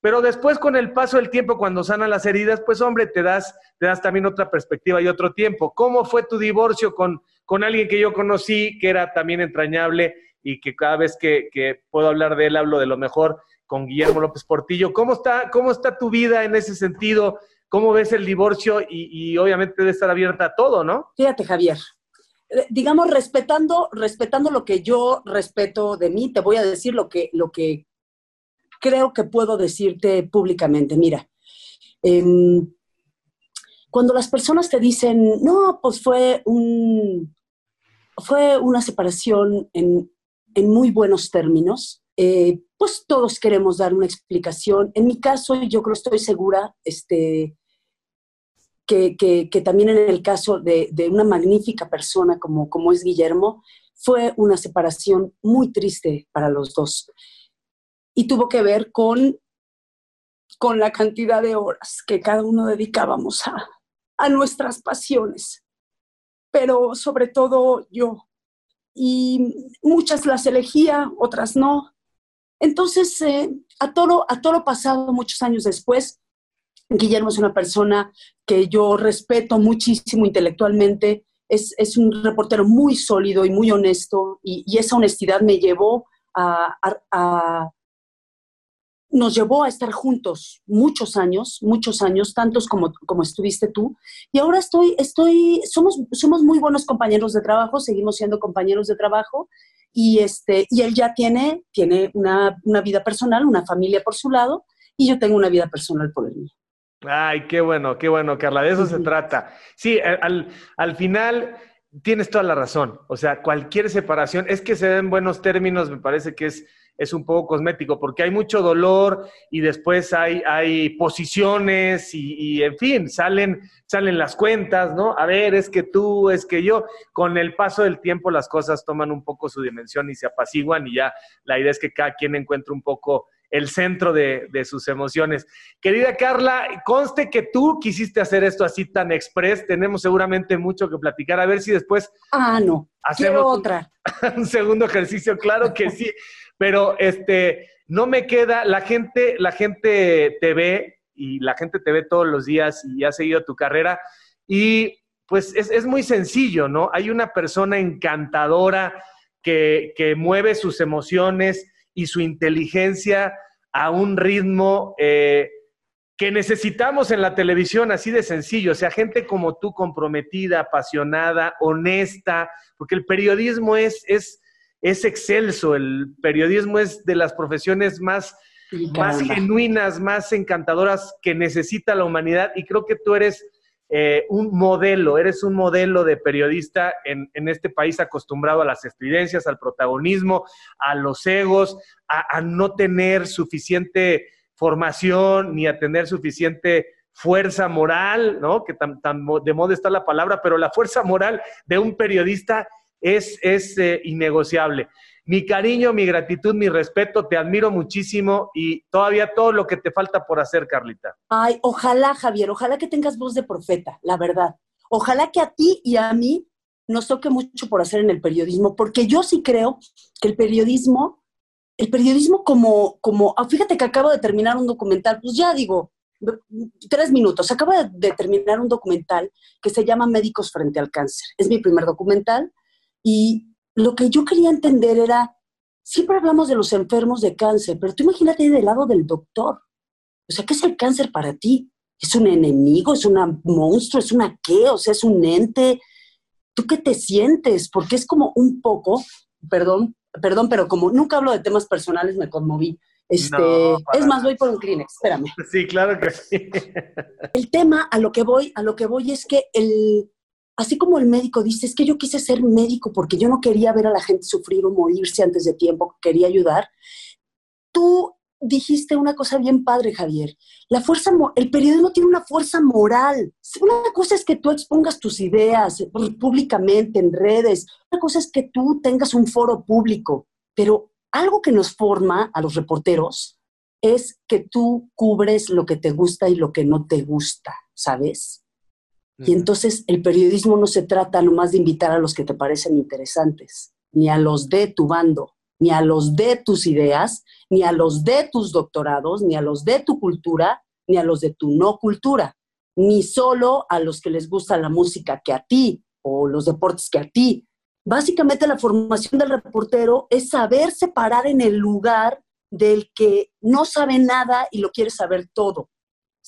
Pero después con el paso del tiempo, cuando sanan las heridas, pues hombre, te das, te das también otra perspectiva y otro tiempo. ¿Cómo fue tu divorcio con, con alguien que yo conocí, que era también entrañable? Y que cada vez que, puedo hablar de él hablo de lo mejor con Guillermo López Portillo. ¿Cómo está, cómo está tu vida en ese sentido? ¿Cómo ves el divorcio? Y, obviamente debe estar abierta a todo, ¿no? Fíjate, Javier. Eh, digamos, respetando, respetando lo que yo respeto de mí, te voy a decir lo que, lo que creo que puedo decirte públicamente. Mira, em, cuando las personas te dicen, no, pues fue un, fue una separación en, en muy buenos términos. Eh, pues todos queremos dar una explicación. En mi caso, yo creo, estoy segura, este, que, que, también en el caso de, de, una magnífica persona como, como es Guillermo, fue una separación muy triste para los dos. Y tuvo que ver con, con la cantidad de horas que cada uno dedicábamos a, a nuestras pasiones. Pero sobre todo yo, y muchas las elegía, otras no. Entonces, eh, a, todo, a todo pasado, muchos años después, Guillermo es una persona que yo respeto muchísimo intelectualmente, es, es un reportero muy sólido y muy honesto, y, y esa honestidad me llevó a, a, nos llevó a estar juntos muchos años, muchos años, tantos como, como estuviste tú. Y ahora estoy, estoy, somos, somos muy buenos compañeros de trabajo, seguimos siendo compañeros de trabajo. Y, este, y él ya tiene, tiene una, una vida personal, una familia por su lado, y yo tengo una vida personal por el mío. Ay, qué bueno, qué bueno, Carla, de eso se trata. Sí, al, al final tienes toda la razón. O sea, cualquier separación, es que se den buenos términos, me parece que es es un poco cosmético, porque hay mucho dolor y después hay, hay posiciones y, en fin, salen, salen las cuentas, ¿no? A ver, es que tú, es que yo, con el paso del tiempo las cosas toman un poco su dimensión y se apaciguan y ya la idea es que cada quien encuentre un poco el centro de, sus emociones. Querida Carla, conste que tú quisiste hacer esto así tan express, tenemos seguramente mucho que platicar, a ver si después... Ah, no, hacemos otra. un segundo ejercicio, claro que sí. Pero este, no me queda, la gente, la gente te ve y la gente te ve todos los días y ha seguido tu carrera y pues es, muy sencillo, ¿no? Hay una persona encantadora que, mueve sus emociones y su inteligencia a un ritmo eh, que necesitamos en la televisión, así de sencillo, o sea, gente como tú, comprometida, apasionada, honesta, porque el periodismo es, es, es excelso, el periodismo es de las profesiones más, más genuinas, más encantadoras que necesita la humanidad. Y creo que tú eres eh, un modelo, eres un modelo de periodista en, este país acostumbrado a las estridencias, al protagonismo, a los egos, a, no tener suficiente formación ni a tener suficiente fuerza moral, ¿no? Que tan, de moda está la palabra, pero la fuerza moral de un periodista es, es eh, innegociable. Mi cariño, mi gratitud, mi respeto, te admiro muchísimo y todavía todo lo que te falta por hacer, Carlita. Ay, ojalá, Javier, ojalá que tengas voz de profeta, la verdad. Ojalá que a ti y a mí nos toque mucho por hacer en el periodismo, porque yo sí creo que el periodismo, el periodismo como, como, ah, fíjate que acabo de terminar un documental, pues ya digo, tres minutos, acabo de terminar un documental que se llama Médicos frente al cáncer. Es mi primer documental y lo que yo quería entender era, siempre hablamos de los enfermos de cáncer, pero tú imagínate del lado del doctor. O sea, ¿qué es el cáncer para ti? ¿Es un enemigo? ¿Es un monstruo? ¿Es una qué? O sea, ¿es un ente? ¿Tú qué te sientes? Porque es como un poco, perdón, perdón, pero como nunca hablo de temas personales, me conmoví. Este, es más, voy por un Kleenex, espérame. Sí, claro que sí. El tema a lo que voy, a lo que voy es que el, así como el médico dice, es que yo quise ser médico porque yo no quería ver a la gente sufrir o morirse antes de tiempo, quería ayudar. Tú dijiste una cosa bien padre, Javier. La fuerza, el periodismo tiene una fuerza moral. Una cosa es que tú expongas tus ideas públicamente en redes. Una cosa es que tú tengas un foro público. Pero algo que nos forma a los reporteros es que tú cubres lo que te gusta y lo que no te gusta, ¿sabes? Y entonces el periodismo no se trata nomás de invitar a los que te parecen interesantes, ni a los de tu bando, ni a los de tus ideas, ni a los de tus doctorados, ni a los de tu cultura, ni a los de tu no cultura, ni solo a los que les gusta la música que a ti o los deportes que a ti. Básicamente la formación del reportero es saber separar en el lugar del que no sabe nada y lo quiere saber todo.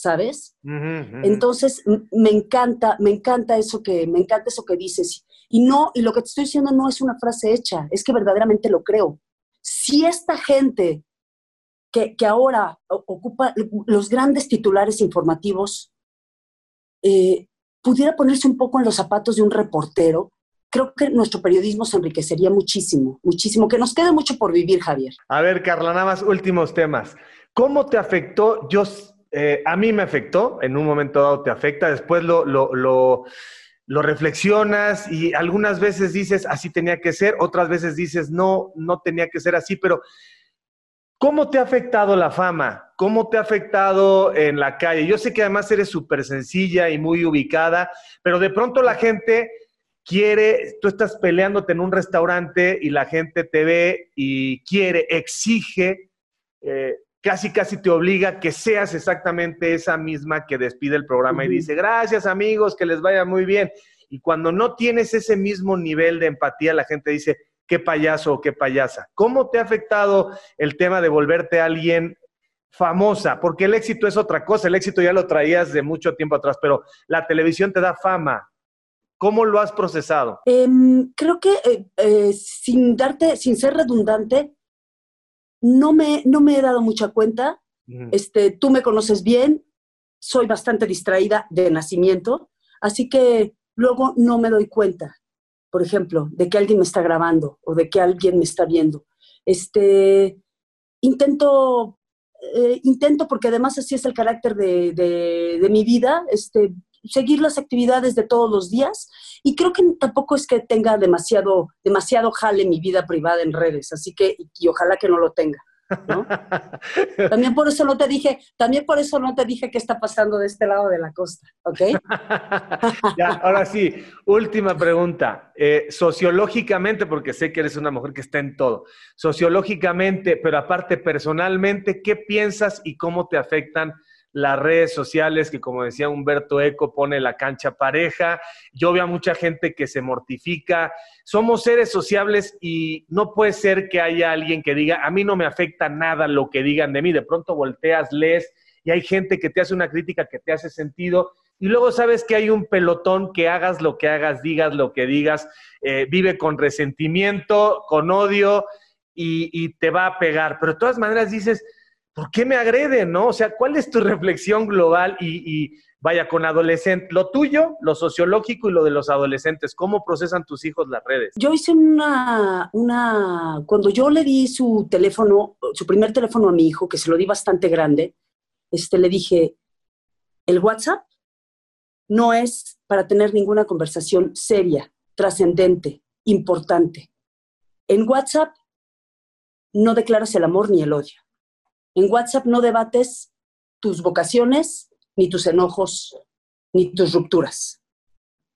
¿Sabes? Entonces, me encanta, me encanta eso que, me encanta eso que dices. Y no, y lo que te estoy diciendo no es una frase hecha, es que verdaderamente lo creo. Si esta gente que, ahora ocupa los grandes titulares informativos eh, pudiera ponerse un poco en los zapatos de un reportero, creo que nuestro periodismo se enriquecería muchísimo, muchísimo. Que nos quede mucho por vivir, Javier. A ver, Carla, nada más últimos temas. ¿Cómo te afectó? Yo eh, a mí me afectó, en un momento dado te afecta, después lo, lo, lo, reflexionas y algunas veces dices, así tenía que ser, otras veces dices, no, no tenía que ser así, pero ¿cómo te ha afectado la fama? ¿Cómo te ha afectado en la calle? Yo sé que además eres súper sencilla y muy ubicada, pero de pronto la gente quiere, tú estás peleándote en un restaurante y la gente te ve y quiere, exige. Eh, casi casi te obliga que seas exactamente esa misma que despide el programa y dice, gracias amigos, que les vaya muy bien. Y cuando no tienes ese mismo nivel de empatía, la gente dice, qué payaso o qué payasa. ¿Cómo te ha afectado el tema de volverte alguien famosa? Porque el éxito es otra cosa, el éxito ya lo traías de mucho tiempo atrás, pero la televisión te da fama. ¿Cómo lo has procesado? Em, creo que eh, eh, sin darte, sin ser redundante, no me, no me he dado mucha cuenta. este, tú me conoces bien, soy bastante distraída de nacimiento, así que luego no me doy cuenta, por ejemplo, de que alguien me está grabando o de que alguien me está viendo. Este, intento, eh, intento porque además así es el carácter de, de, mi vida, este, seguir las actividades de todos los días y creo que tampoco es que tenga demasiado, demasiado jale mi vida privada en redes, así que, y, ojalá que no lo tenga. ¿no? también por eso no te dije, también por eso no te dije qué está pasando de este lado de la costa, ¿ok? ya, ahora sí, última pregunta. Eh, sociológicamente, porque sé que eres una mujer que está en todo, sociológicamente, pero aparte personalmente, ¿qué piensas y cómo te afectan las redes sociales, que como decía Humberto Eco, pone la cancha pareja. Yo veo a mucha gente que se mortifica. Somos seres sociables y no puede ser que haya alguien que diga, a mí no me afecta nada lo que digan de mí. De pronto volteas, lees y hay gente que te hace una crítica que te hace sentido. Y luego sabes que hay un pelotón que hagas lo que hagas, digas lo que digas, eh, vive con resentimiento, con odio y, y te va a pegar. Pero de todas maneras dices, ¿por qué me agreden? ¿No? O sea, ¿cuál es tu reflexión global y, vaya con adolescentes, lo tuyo, lo sociológico y lo de los adolescentes? ¿Cómo procesan tus hijos las redes? Yo hice una, una, cuando yo le di su teléfono, su primer teléfono a mi hijo, que se lo di bastante grande, este, le dije, el WhatsApp no es para tener ninguna conversación seria, trascendente, importante. En WhatsApp no declaras el amor ni el odio. En WhatsApp no debates tus vocaciones, ni tus enojos, ni tus rupturas.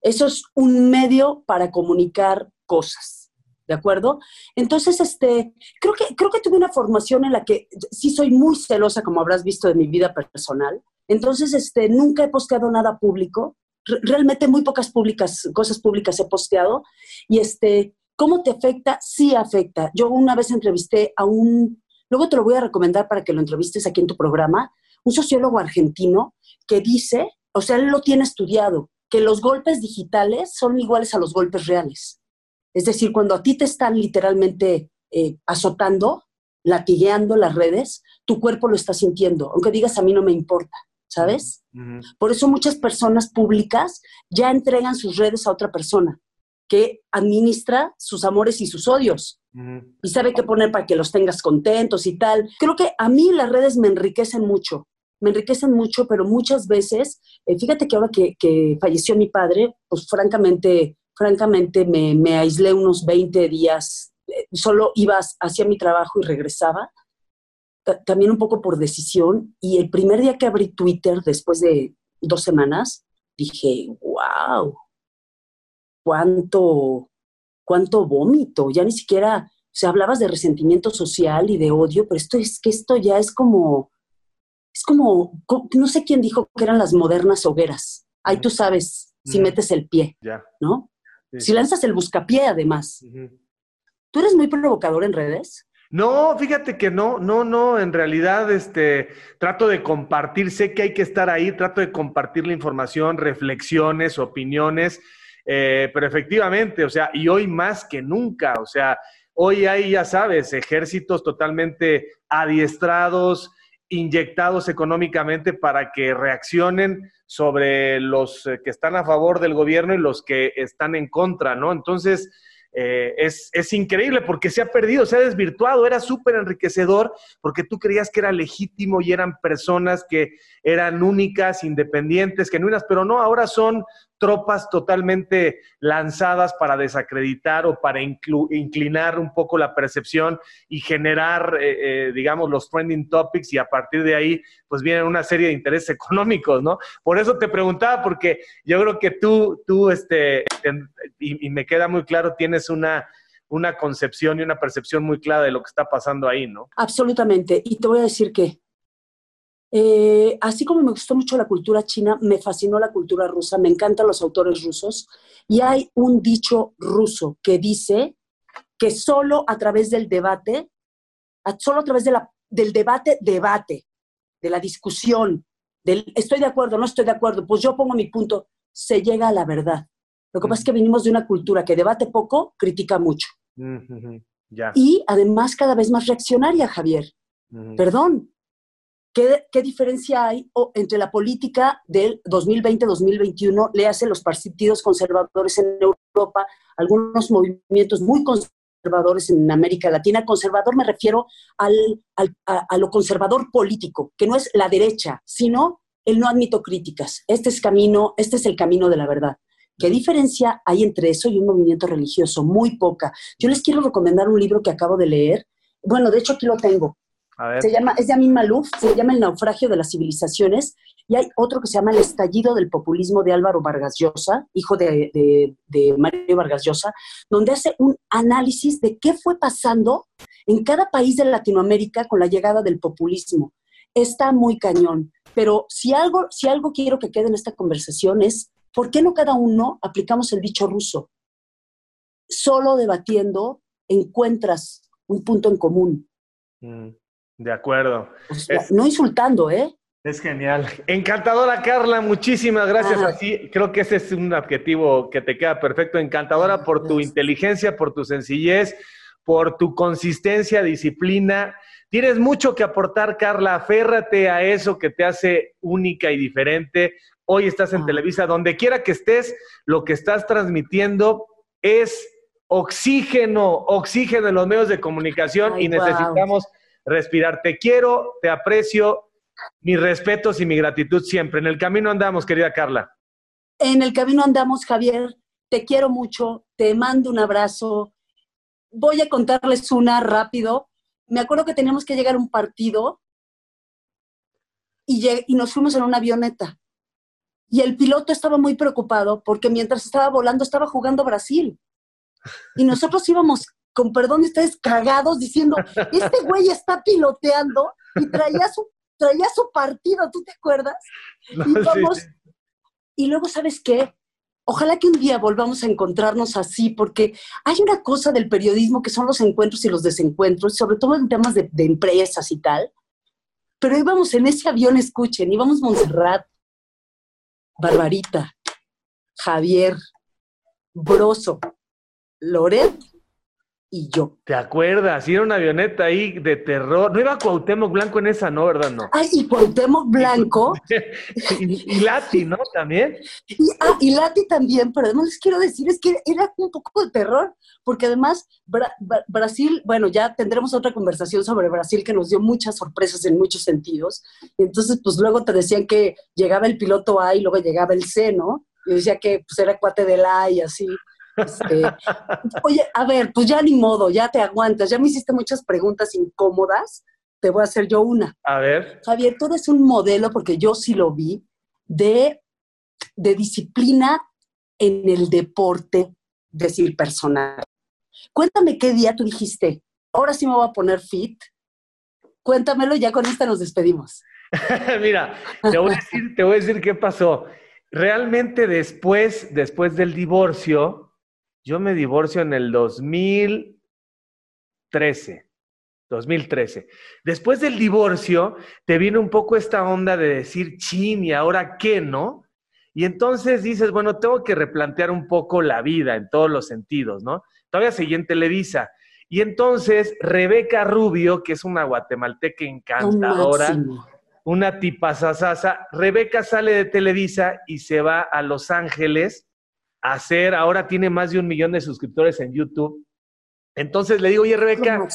Eso es un medio para comunicar cosas. ¿De acuerdo? Entonces, este, creo que, creo que tuve una formación en la que sí soy muy celosa, como habrás visto de mi vida personal. Entonces, este, nunca he posteado nada público. realmente muy pocas cosas públicas he posteado. Y este, ¿cómo te afecta? Sí afecta. Yo una vez entrevisté a un, luego te lo voy a recomendar para que lo entrevistes aquí en tu programa, un sociólogo argentino que dice, o sea, él lo tiene estudiado, que los golpes digitales son iguales a los golpes reales. Es decir, cuando a ti te están literalmente eh, azotando, latigueando las redes, tu cuerpo lo está sintiendo, aunque digas a mí no me importa, ¿sabes? Por eso muchas personas públicas ya entregan sus redes a otra persona que administra sus amores y sus odios. Y sabe qué poner para que los tengas contentos y tal. Creo que a mí las redes me enriquecen mucho, me enriquecen mucho, pero muchas veces, eh, fíjate que ahora que, que, falleció mi padre, pues francamente francamente me, me aislé unos 20 días, eh, solo iba hacia mi trabajo y regresaba, también un poco por decisión. Y el primer día que abrí Twitter, después de dos semanas, dije, wow, cuánto, cuánto vómito, ya ni siquiera, o sea, hablabas de resentimiento social y de odio, pero esto es que esto ya es como, es como, no sé quién dijo que eran las modernas hogueras. Ahí tú sabes si metes el pie, ¿no? Si lanzas el buscapié, además. ¿Tú eres muy provocador en redes? No, fíjate que no, no, no, en realidad este, trato de compartir, sé que hay que estar ahí, trato de compartir la información, reflexiones, opiniones, eh, pero efectivamente, o sea, y hoy más que nunca, o sea, hoy hay, ya sabes, ejércitos totalmente adiestrados, inyectados económicamente para que reaccionen sobre los eh, que están a favor del gobierno y los que están en contra, ¿no? Entonces, eh, es, es, increíble porque se ha perdido, se ha desvirtuado, era súper enriquecedor porque tú creías que era legítimo y eran personas que eran únicas, independientes, genuinas, pero no, ahora son tropas totalmente lanzadas para desacreditar o para inclinar un poco la percepción y generar, eh, eh, digamos, los trending topics y a partir de ahí, pues vienen una serie de intereses económicos, ¿no? Por eso te preguntaba, porque yo creo que tú, tú, este, y, me queda muy claro, tienes una una concepción y una percepción muy clara de lo que está pasando ahí, ¿no? Absolutamente. Y te voy a decir que eh, así como me gustó mucho la cultura china, me fascinó la cultura rusa, me encantan los autores rusos. Y hay un dicho ruso que dice que solo a través del debate, solo a través de la, del debate, debate, de la discusión, del estoy de acuerdo, no estoy de acuerdo, pues yo pongo mi punto, se llega a la verdad. Lo que pasa es que venimos de una cultura que debate poco, critica mucho. Y además cada vez más reaccionaria, Javier. Perdón, ¿Qué, diferencia hay entre la política del 2020-2021? Le hacen los partidos conservadores en Europa, algunos movimientos muy conservadores en América Latina. Conservador me refiero al, a, lo conservador político, que no es la derecha, sino el no admito críticas. Este es, camino, este es el camino de la verdad. ¿Qué diferencia hay entre eso y un movimiento religioso? Muy poca. Yo les quiero recomendar un libro que acabo de leer. Bueno, de hecho aquí lo tengo. Se llama, es de Amin Malouf, se llama El naufragio de las civilizaciones, y hay otro que se llama El estallido del populismo de Álvaro Vargas Llosa, hijo de, de, Mario Vargas Llosa, donde hace un análisis de qué fue pasando en cada país de Latinoamérica con la llegada del populismo. Está muy cañón, pero si algo, si algo quiero que quede en esta conversación es, ¿por qué no cada uno aplicamos el dicho ruso? Solo debatiendo encuentras un punto en común. Mm. De acuerdo. no insultando, ¿eh? Es genial. Encantadora, Carla, muchísimas gracias. Así, creo que ese es un objetivo que te queda perfecto. Encantadora por tu inteligencia, por tu sencillez, por tu consistencia, disciplina. Tienes mucho que aportar, Carla. Aférrate a eso que te hace única y diferente. Hoy estás en ah. Televisa, donde quiera que estés, lo que estás transmitiendo es oxígeno, oxígeno en los medios de comunicación y necesitamos respirar. Te quiero, te aprecio mis respetos y mi gratitud siempre. En el camino andamos, querida Carla. En el camino andamos, Javier. Te quiero mucho, te mando un abrazo. Voy a contarles una rápido. Me acuerdo que teníamos que llegar a un partido y, y nos fuimos en una avioneta. Y el piloto estaba muy preocupado porque mientras estaba volando estaba jugando Brasil. Y nosotros íbamos, con perdón de ustedes, cagados diciendo, este güey está piloteando y traía su, traía su partido, ¿tú te acuerdas? y, y luego, ¿sabes qué? Ojalá que un día volvamos a encontrarnos así, porque hay una cosa del periodismo que son los encuentros y los desencuentros, sobre todo en temas de, de empresas y tal. Pero íbamos en ese avión, escuchen, íbamos Montserrat, Barbarita, Javier, Broso, Loret y yo. ¿Te acuerdas? Era una avioneta ahí de terror. No iba Cuauhtémoc Blanco en esa, ¿no? ¿Verdad? No. Ay, y Cuauhtémoc Blanco. y, Lati, ¿no? También. Y, ah, y Lati también, pero además les quiero decir, es que era un poco de terror, porque además Brasil, bueno, ya tendremos otra conversación sobre Brasil que nos dio muchas sorpresas en muchos sentidos. Y entonces, pues luego te decían que llegaba el piloto A y luego llegaba el C, ¿no? Y decía que pues era cuate del A y así. Este, oye, a ver, pues ya ni modo, ya te aguantas, ya me hiciste muchas preguntas incómodas, te voy a hacer yo una. A ver. Javier, tú eres un modelo, porque yo sí lo vi, de, de disciplina en el deporte, decir personal. Cuéntame qué día tú dijiste, ahora sí me voy a poner fit. Cuéntamelo y ya con esta nos despedimos. Mira, te voy, a decir, te voy a decir qué pasó. Realmente después, después del divorcio, yo me divorcio en el 2013. 2013. Después del divorcio, te viene un poco esta onda de decir, chin, ¿y ahora qué, no? Y entonces dices, bueno, tengo que replantear un poco la vida en todos los sentidos, ¿no? Todavía seguí en Televisa. Y entonces Rebeca Rubio, que es una guatemalteca encantadora, una tipa sasasa, Rebeca sale de Televisa y se va a Los Ángeles hacer, ahora tiene más de un millón de suscriptores en YouTube. Entonces le digo, oye Rebeca,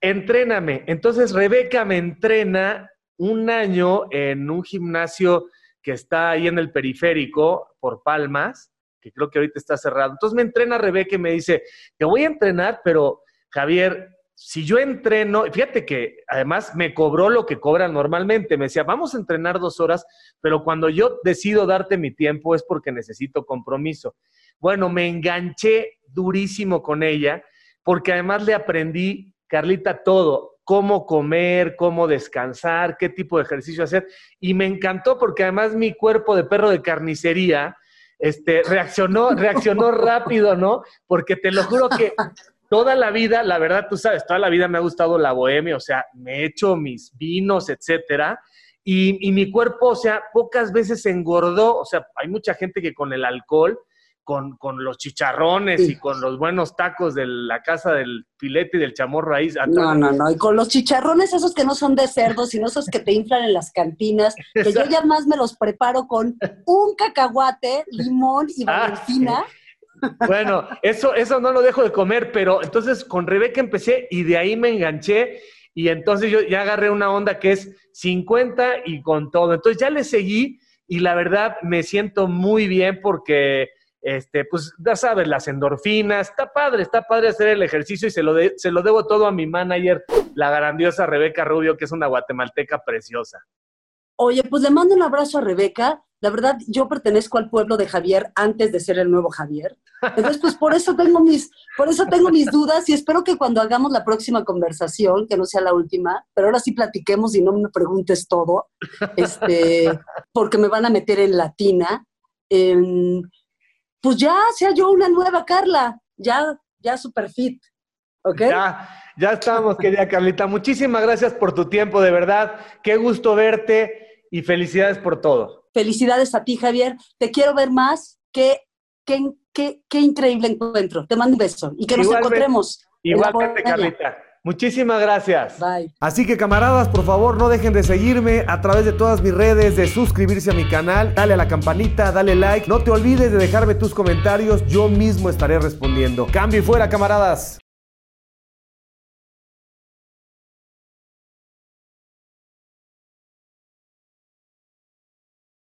entréname. Entonces Rebeca me entrena un año en un gimnasio que está ahí en el periférico por Palmas, que creo que ahorita está cerrado. Entonces me entrena Rebeca y me dice, te voy a entrenar, pero Javier, si yo entreno, fíjate que además me cobró lo que cobra normalmente, me decía, vamos a entrenar dos horas, pero cuando yo decido darte mi tiempo es porque necesito compromiso. Bueno, me enganché durísimo con ella, porque además le aprendí, Carlita, todo, cómo comer, cómo descansar, qué tipo de ejercicio hacer, y me encantó porque además mi cuerpo de perro de carnicería, este, reaccionó, reaccionó rápido, ¿no? Porque te lo juro que toda la vida, la verdad, tú sabes, toda la vida me ha gustado la bohemia, o sea, me he hecho mis vinos, etcétera. Y, mi cuerpo, o sea, pocas veces engordó. O sea, hay mucha gente que con el alcohol, con, con los chicharrones y con los buenos tacos de la casa del filete y del chamorro raíz. No, no, no. Y con los chicharrones esos que no son de cerdo, sino esos que te inflan en las cantinas, que yo ya más me los preparo con un cacahuate, limón y ah, valentina. Bueno, eso, eso no lo dejo de comer, pero entonces con Rebeca empecé y de ahí me enganché y entonces yo ya agarré una onda que es 50 y con todo. Entonces ya le seguí y la verdad me siento muy bien porque, este, pues ya sabes, las endorfinas, está padre, está padre hacer el ejercicio y se lo, se lo debo todo a mi manager, la grandiosa Rebeca Rubio, que es una guatemalteca preciosa. Oye, pues le mando un abrazo a Rebeca la verdad, yo pertenezco al pueblo de Javier antes de ser el nuevo Javier. Entonces, pues por eso tengo mis, por eso tengo mis dudas y espero que cuando hagamos la próxima conversación, que no sea la última, pero ahora sí platiquemos y no me preguntes todo, este, porque me van a meter en latina, pues ya sea yo una nueva Carla, ya, ya super fit. ¿Ok? Ya, ya estamos, querida Carlita. Muchísimas gracias por tu tiempo, de verdad. Qué gusto verte y felicidades por todo. Felicidades a ti, Javier. Te quiero ver más. Qué, qué, qué, qué increíble encuentro. Te mando un beso y que nos encontremos. Igualmente, Carlita. Muchísimas gracias. Bye. Así que camaradas, por favor, no dejen de seguirme a través de todas mis redes, de suscribirse a mi canal, dale a la campanita, dale like. No te olvides de dejarme tus comentarios, yo mismo estaré respondiendo. Cambio y fuera, camaradas.